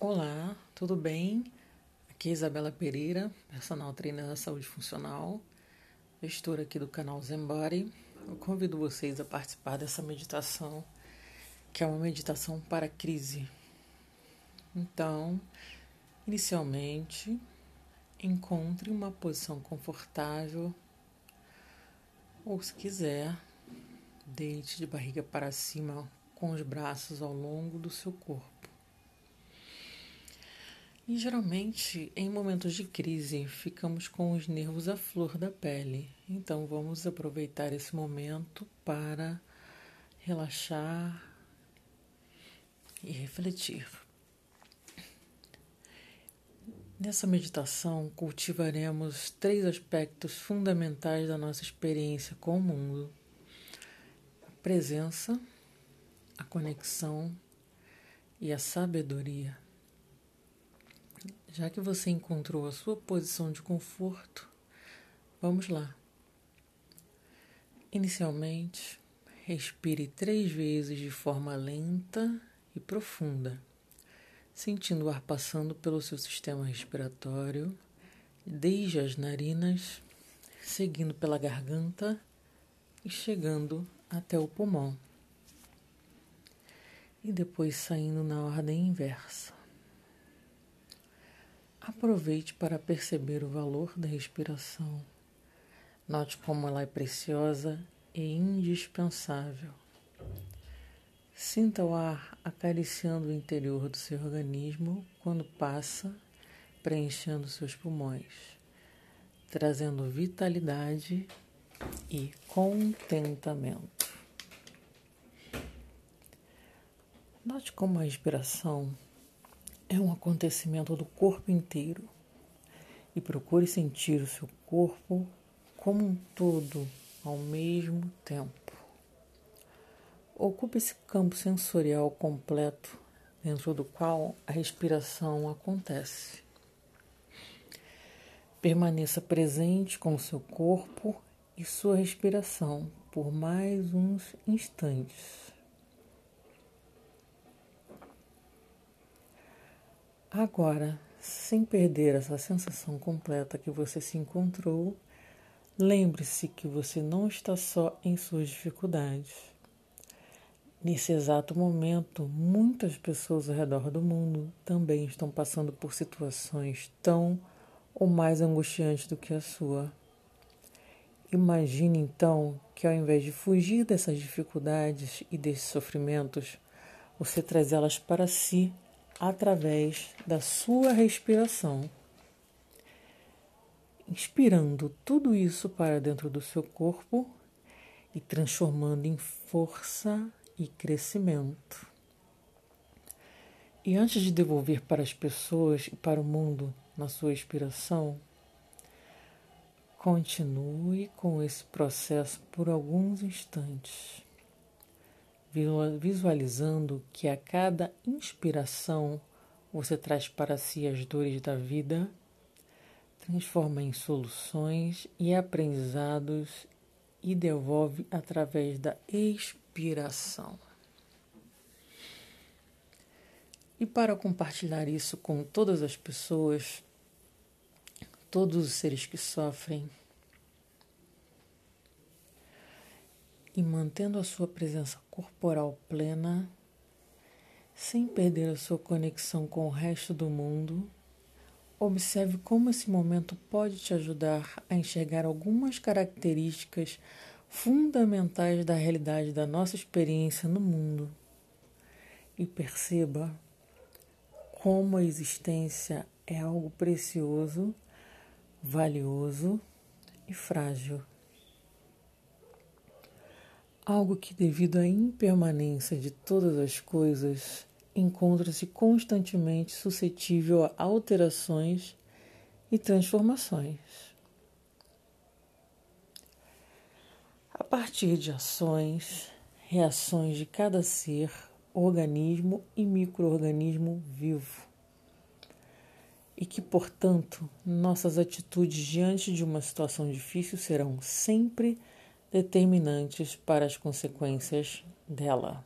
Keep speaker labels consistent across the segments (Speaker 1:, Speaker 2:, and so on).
Speaker 1: Olá, tudo bem? Aqui é Isabela Pereira, personal trainer da saúde funcional, gestora aqui do canal Zembody. Eu convido vocês a participar dessa meditação, que é uma meditação para crise. Então, inicialmente, encontre uma posição confortável ou, se quiser, deite de barriga para cima com os braços ao longo do seu corpo. E geralmente, em momentos de crise, ficamos com os nervos à flor da pele. Então, vamos aproveitar esse momento para relaxar e refletir. Nessa meditação, cultivaremos três aspectos fundamentais da nossa experiência com o mundo: a presença, a conexão e a sabedoria. Já que você encontrou a sua posição de conforto, vamos lá. Inicialmente, respire três vezes de forma lenta e profunda, sentindo o ar passando pelo seu sistema respiratório, desde as narinas, seguindo pela garganta e chegando até o pulmão. E depois saindo na ordem inversa. Aproveite para perceber o valor da respiração. Note como ela é preciosa e indispensável. Sinta o ar acariciando o interior do seu organismo quando passa, preenchendo seus pulmões, trazendo vitalidade e contentamento. Note como a respiração é um acontecimento do corpo inteiro e procure sentir o seu corpo como um todo ao mesmo tempo. Ocupe esse campo sensorial completo dentro do qual a respiração acontece. Permaneça presente com o seu corpo e sua respiração por mais uns instantes. Agora, sem perder essa sensação completa que você se encontrou, lembre-se que você não está só em suas dificuldades. Nesse exato momento, muitas pessoas ao redor do mundo também estão passando por situações tão ou mais angustiantes do que a sua. Imagine então que ao invés de fugir dessas dificuldades e desses sofrimentos, você traz elas para si através da sua respiração, inspirando tudo isso para dentro do seu corpo e transformando em força e crescimento. E antes de devolver para as pessoas e para o mundo na sua inspiração, continue com esse processo por alguns instantes visualizando que a cada inspiração você traz para si as dores da vida, transforma em soluções e aprendizados e devolve através da expiração. E para compartilhar isso com todas as pessoas, todos os seres que sofrem, e mantendo a sua presença corporal plena, sem perder a sua conexão com o resto do mundo, observe como esse momento pode te ajudar a enxergar algumas características fundamentais da realidade da nossa experiência no mundo e perceba como a existência é algo precioso, valioso e frágil algo que, devido à impermanência de todas as coisas, encontra-se constantemente suscetível a alterações e transformações. A partir de ações, reações de cada ser, organismo e microorganismo vivo. E que, portanto, nossas atitudes diante de uma situação difícil serão sempre determinantes para as consequências dela.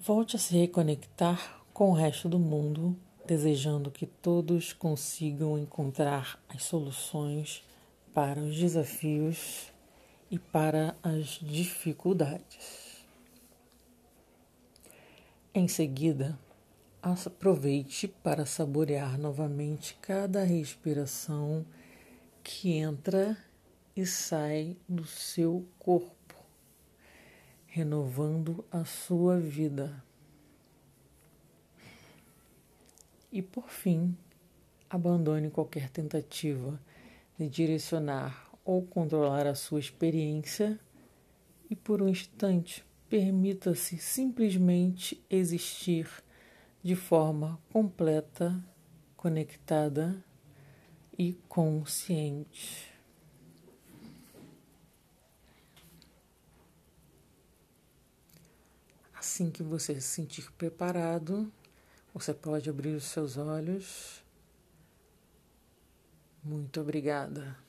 Speaker 1: Volte a se reconectar com o resto do mundo, desejando que todos consigam encontrar as soluções para os desafios e para as dificuldades. Em seguida, aproveite para saborear novamente cada respiração que entra e sai do seu corpo, renovando a sua vida. E por fim, abandone qualquer tentativa de direcionar ou controlar a sua experiência e por um instante permita-se simplesmente existir de forma completa, conectada e consciente. Assim que você se sentir preparado, você pode abrir os seus olhos. Muito obrigada.